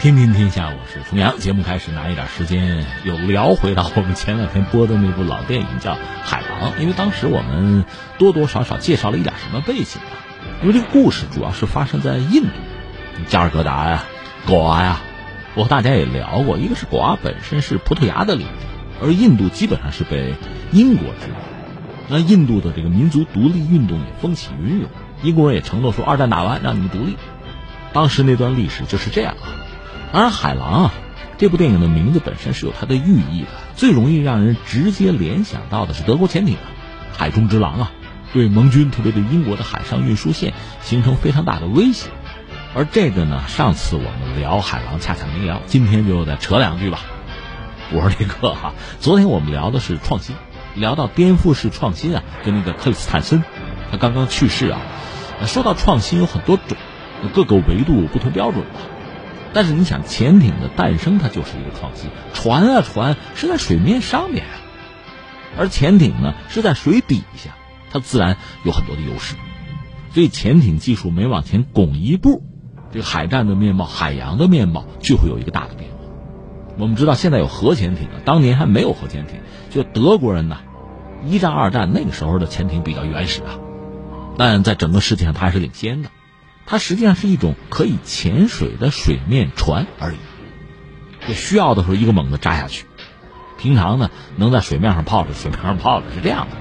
天天天下，我是重阳。节目开始，拿一点时间又聊回到我们前两天播的那部老电影，叫《海狼》。因为当时我们多多少少介绍了一点什么背景啊？因为这个故事主要是发生在印度，加尔各答呀、果阿呀。我和大家也聊过，一个是果阿本身是葡萄牙的领地，而印度基本上是被英国殖民。那印度的这个民族独立运动也风起云涌，英国人也承诺说，二战打完让你们独立。当时那段历史就是这样啊。当然，海狼啊，这部电影的名字本身是有它的寓意的。最容易让人直接联想到的是德国潜艇啊，海中之狼啊，对盟军，特别对英国的海上运输线形成非常大的威胁。而这个呢，上次我们聊海狼恰恰没聊，今天就再扯两句吧。我说这个哈，昨天我们聊的是创新，聊到颠覆式创新啊，跟那个克里斯坦森，他刚刚去世啊。说到创新有很多种，各个维度不同标准吧。但是你想，潜艇的诞生它就是一个创新。船啊船是在水面上面啊，而潜艇呢是在水底下，它自然有很多的优势。所以潜艇技术每往前拱一步，这个海战的面貌、海洋的面貌就会有一个大的变化。我们知道现在有核潜艇了，当年还没有核潜艇。就德国人呢，一战、二战那个时候的潜艇比较原始啊，但在整个世界上它还是领先的。它实际上是一种可以潜水的水面船而已，就需要的时候一个猛子扎下去。平常呢，能在水面上泡着，水面上泡着是这样的。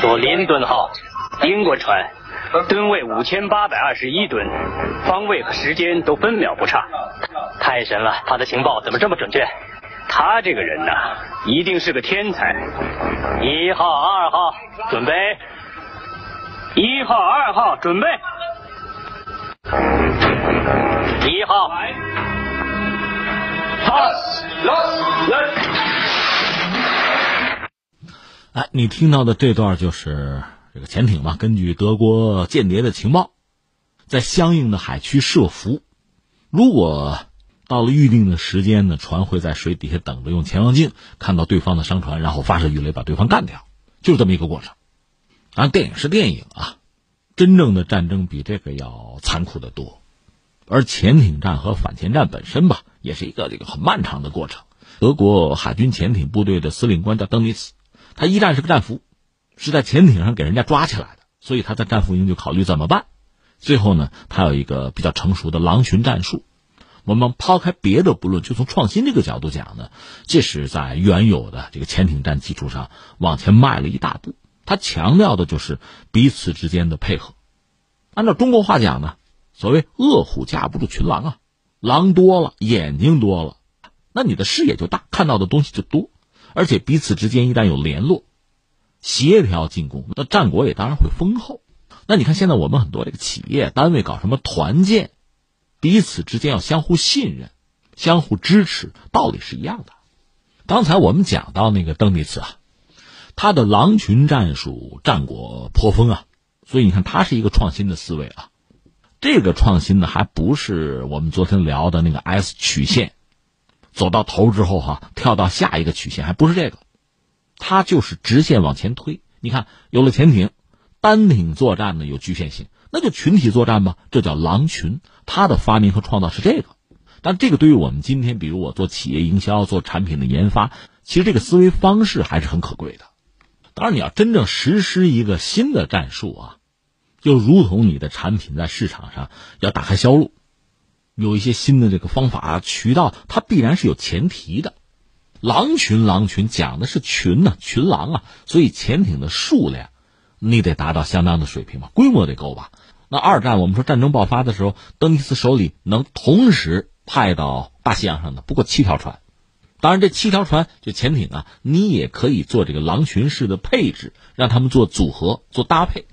做林顿号，英国船，吨位五千八百二十一吨，方位和时间都分秒不差，太神了！他的情报怎么这么准确？他这个人呐，一定是个天才。一号、二号，准备。一号、二号，准备。一号。哎，你听到的这段就是这个潜艇嘛？根据德国间谍的情报，在相应的海区设伏。如果到了预定的时间呢，船会在水底下等着，用潜望镜看到对方的商船，然后发射鱼雷把对方干掉，就是这么一个过程。啊，电影是电影啊，真正的战争比这个要残酷的多。而潜艇战和反潜战本身吧，也是一个这个很漫长的过程。德国海军潜艇部队的司令官叫登尼茨，他一战是个战俘，是在潜艇上给人家抓起来的，所以他在战俘营就考虑怎么办。最后呢，他有一个比较成熟的狼群战术。我们抛开别的不论，就从创新这个角度讲呢，这是在原有的这个潜艇战基础上往前迈了一大步。他强调的就是彼此之间的配合。按照中国话讲呢，所谓“恶虎架不住群狼”啊，狼多了，眼睛多了，那你的视野就大，看到的东西就多。而且彼此之间一旦有联络、协调进攻，那战果也当然会丰厚。那你看现在我们很多这个企业单位搞什么团建，彼此之间要相互信任、相互支持，道理是一样的。刚才我们讲到那个邓尼茨啊。他的狼群战术战果颇丰啊，所以你看，他是一个创新的思维啊。这个创新呢，还不是我们昨天聊的那个 S 曲线，走到头之后哈，跳到下一个曲线，还不是这个，它就是直线往前推。你看，有了潜艇，单艇作战呢有局限性，那就群体作战吧，这叫狼群。他的发明和创造是这个，但这个对于我们今天，比如我做企业营销、做产品的研发，其实这个思维方式还是很可贵的。当然，你要真正实施一个新的战术啊，就如同你的产品在市场上要打开销路，有一些新的这个方法渠道，它必然是有前提的。狼群，狼群讲的是群呢，群狼啊，所以潜艇的数量你得达到相当的水平吧，规模得够吧。那二战我们说战争爆发的时候，登尼斯手里能同时派到大西洋上的不过七条船。当然，这七条船就潜艇啊，你也可以做这个狼群式的配置，让他们做组合、做搭配。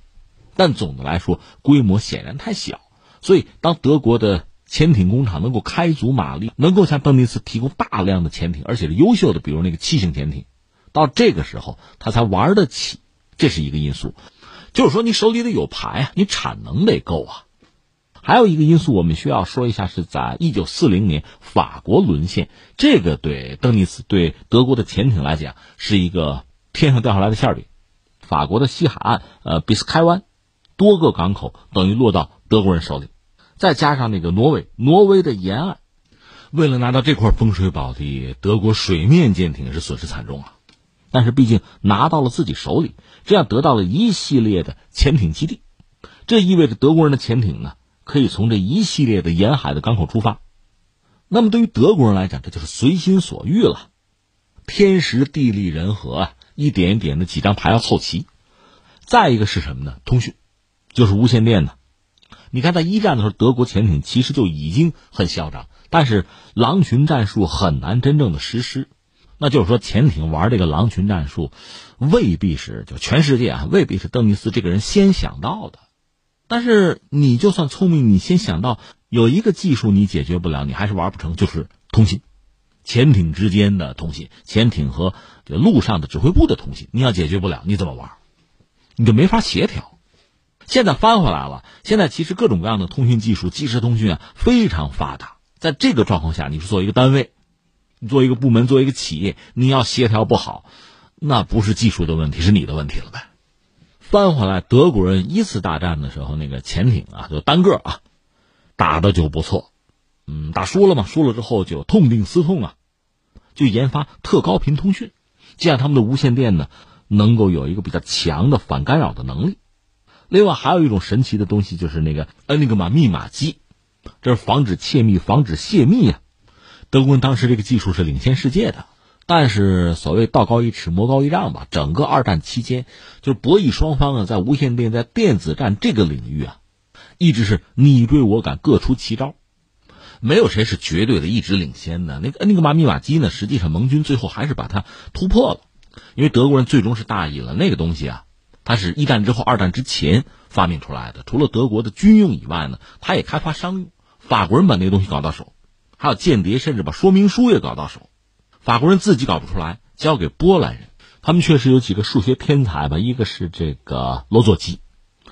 但总的来说，规模显然太小。所以，当德国的潜艇工厂能够开足马力，能够向邓尼茨提供大量的潜艇，而且是优秀的，比如那个七型潜艇，到这个时候他才玩得起。这是一个因素，就是说你手里得有牌啊，你产能得够啊。还有一个因素，我们需要说一下，是在一九四零年法国沦陷，这个对邓尼茨、对德国的潜艇来讲是一个天上掉下来的馅饼。法国的西海岸，呃，比斯开湾，多个港口等于落到德国人手里。再加上那个挪威，挪威的沿岸，为了拿到这块风水宝地，德国水面舰艇是损失惨重啊。但是毕竟拿到了自己手里，这样得到了一系列的潜艇基地，这意味着德国人的潜艇呢可以从这一系列的沿海的港口出发。那么对于德国人来讲，这就是随心所欲了，天时地利人和啊，一点一点的几张牌要凑齐。再一个是什么呢？通讯，就是无线电呢。你看，在一战的时候，德国潜艇其实就已经很嚣张，但是狼群战术很难真正的实施。那就是说，潜艇玩这个狼群战术，未必是就全世界啊，未必是邓尼斯这个人先想到的。但是你就算聪明，你先想到有一个技术你解决不了，你还是玩不成，就是通信，潜艇之间的通信，潜艇和这陆上的指挥部的通信，你要解决不了，你怎么玩？你就没法协调。现在翻回来了，现在其实各种各样的通讯技术，即时通讯啊非常发达。在这个状况下，你是作为一个单位。你做一个部门，做一个企业，你要协调不好，那不是技术的问题，是你的问题了呗。翻回来，德国人一次大战的时候，那个潜艇啊，就单个啊，打的就不错，嗯，打输了嘛，输了之后就痛定思痛啊，就研发特高频通讯，这样他们的无线电呢，能够有一个比较强的反干扰的能力。另外还有一种神奇的东西，就是那个恩尼格玛密码机，这是防止窃密、防止泄密呀。德国人当时这个技术是领先世界的，但是所谓道高一尺，魔高一丈吧。整个二战期间，就是博弈双方啊，在无线电、在电子战这个领域啊，一直是你追我赶，各出奇招，没有谁是绝对的一直领先的。那个那个马密码机呢，实际上盟军最后还是把它突破了，因为德国人最终是大意了。那个东西啊，它是一战之后、二战之前发明出来的，除了德国的军用以外呢，它也开发商用。法国人把那个东西搞到手。还有间谍，甚至把说明书也搞到手。法国人自己搞不出来，交给波兰人。他们确实有几个数学天才吧，一个是这个罗佐基，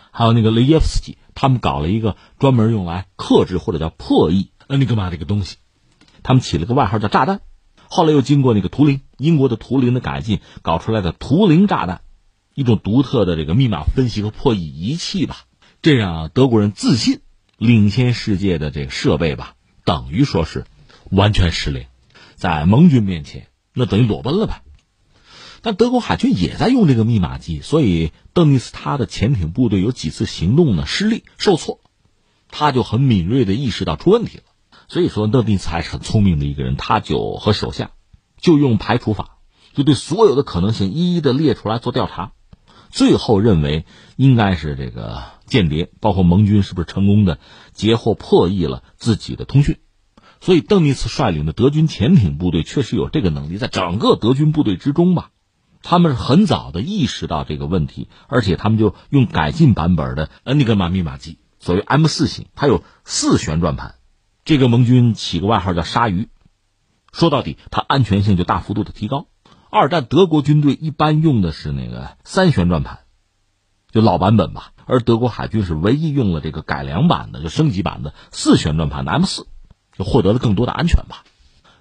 还有那个雷耶夫斯基。他们搞了一个专门用来克制或者叫破译恩尼格玛这个东西，他们起了个外号叫炸弹。后来又经过那个图灵，英国的图灵的改进，搞出来的图灵炸弹，一种独特的这个密码分析和破译仪器吧。这让德国人自信领先世界的这个设备吧。等于说是完全失灵，在盟军面前，那等于裸奔了呗。但德国海军也在用这个密码机，所以邓尼斯他的潜艇部队有几次行动呢失利受挫，他就很敏锐的意识到出问题了。所以说，邓尼斯还是很聪明的一个人，他就和手下就用排除法，就对所有的可能性一一的列出来做调查，最后认为应该是这个。间谍包括盟军是不是成功的截获破译了自己的通讯？所以邓尼茨率领的德军潜艇部队确实有这个能力，在整个德军部队之中吧，他们是很早的意识到这个问题，而且他们就用改进版本的恩尼格玛密码机，所谓 M 四型，它有四旋转盘，这个盟军起个外号叫“鲨鱼”。说到底，它安全性就大幅度的提高。二战德国军队一般用的是那个三旋转盘，就老版本吧。而德国海军是唯一用了这个改良版的，就升级版的四旋转盘的 M 四，就获得了更多的安全吧。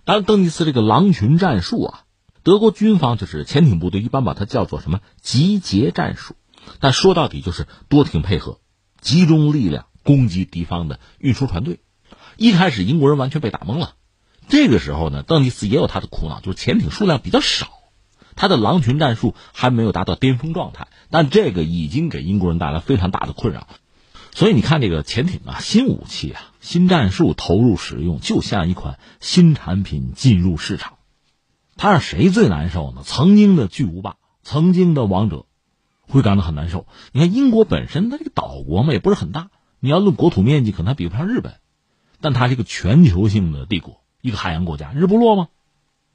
当然，邓尼斯这个狼群战术啊，德国军方就是潜艇部队一般把它叫做什么集结战术，但说到底就是多艇配合，集中力量攻击敌方的运输船队。一开始英国人完全被打懵了，这个时候呢，邓尼斯也有他的苦恼，就是潜艇数量比较少。他的狼群战术还没有达到巅峰状态，但这个已经给英国人带来非常大的困扰。所以你看，这个潜艇啊，新武器啊，新战术投入使用，就像一款新产品进入市场，它让谁最难受呢？曾经的巨无霸，曾经的王者，会感到很难受。你看，英国本身它这个岛国嘛，也不是很大，你要论国土面积，可能还比不上日本，但它是一个全球性的帝国，一个海洋国家，日不落吗？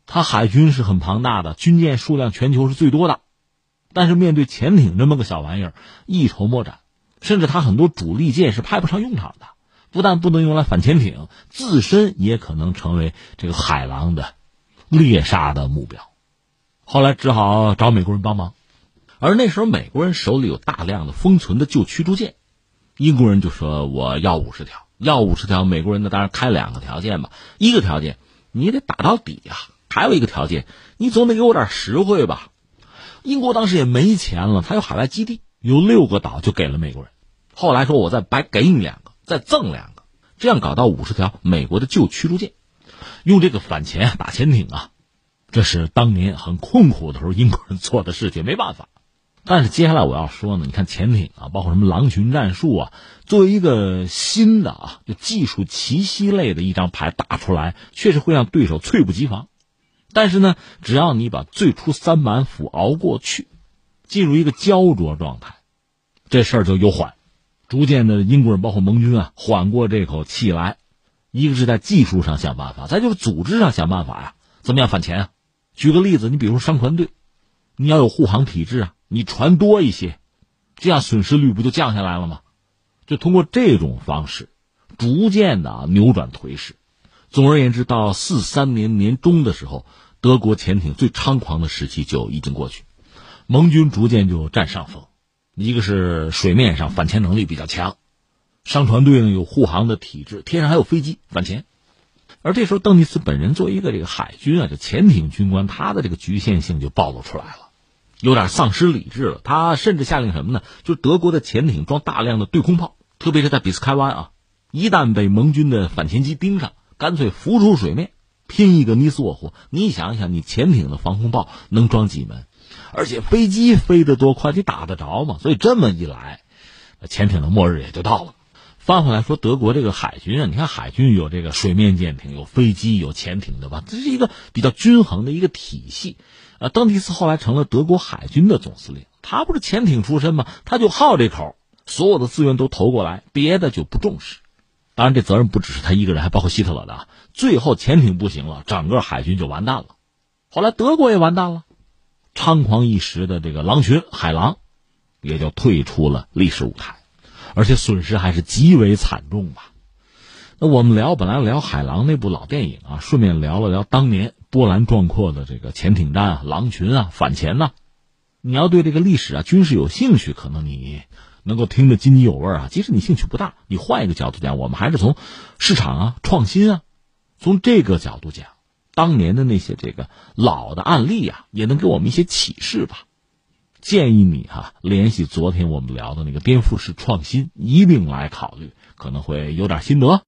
它海军是很庞大的，军舰数量全球是最多的，但是面对潜艇这么个小玩意儿，一筹莫展，甚至他很多主力舰是派不上用场的，不但不能用来反潜艇，自身也可能成为这个海狼的猎杀的目标。后来只好找美国人帮忙，而那时候美国人手里有大量的封存的旧驱逐舰，英国人就说我要五十条，要五十条，美国人呢当然开两个条件吧，一个条件你得打到底呀。还有一个条件，你总得给我点实惠吧。英国当时也没钱了，他有海外基地，有六个岛就给了美国人。后来说，我再白给你两个，再赠两个。这样搞到五十条美国的旧驱逐舰，用这个反潜打潜艇啊，这是当年很困苦的时候英国人做的事情，没办法。但是接下来我要说呢，你看潜艇啊，包括什么狼群战术啊，作为一个新的啊，就技术奇袭类的一张牌打出来，确实会让对手猝不及防。但是呢，只要你把最初三板斧熬过去，进入一个焦灼状态，这事儿就有缓。逐渐的，英国人包括盟军啊，缓过这口气来。一个是在技术上想办法，再就是组织上想办法呀。怎么样反潜啊？举个例子，你比如商船队，你要有护航体制啊。你船多一些，这样损失率不就降下来了吗？就通过这种方式，逐渐的扭转颓势。总而言之，到四三年年中的时候，德国潜艇最猖狂的时期就已经过去，盟军逐渐就占上风。一个是水面上反潜能力比较强，商船队呢有护航的体制，天上还有飞机反潜。而这时候，邓尼斯本人作为一个这个海军啊，就潜艇军官，他的这个局限性就暴露出来了。有点丧失理智了，他甚至下令什么呢？就是德国的潜艇装大量的对空炮，特别是在比斯开湾啊，一旦被盟军的反潜机盯上，干脆浮出水面，拼一个你死我活。你想想，你潜艇的防空炮能装几门？而且飞机飞得多快，你打得着吗？所以这么一来，潜艇的末日也就到了。翻回来说，德国这个海军啊，你看海军有这个水面舰艇，有飞机，有潜艇，对吧？这是一个比较均衡的一个体系。呃，邓迪斯后来成了德国海军的总司令，他不是潜艇出身吗？他就好这口，所有的资源都投过来，别的就不重视。当然，这责任不只是他一个人，还包括希特勒的。最后潜艇不行了，整个海军就完蛋了。后来德国也完蛋了，猖狂一时的这个狼群海狼，也就退出了历史舞台，而且损失还是极为惨重吧。那我们聊本来聊海狼那部老电影啊，顺便聊了聊当年。波澜壮阔的这个潜艇战啊，狼群啊，反潜呐，你要对这个历史啊、军事有兴趣，可能你能够听得津津有味啊。即使你兴趣不大，你换一个角度讲，我们还是从市场啊、创新啊，从这个角度讲，当年的那些这个老的案例啊，也能给我们一些启示吧。建议你哈，联系昨天我们聊的那个颠覆式创新，一并来考虑，可能会有点心得。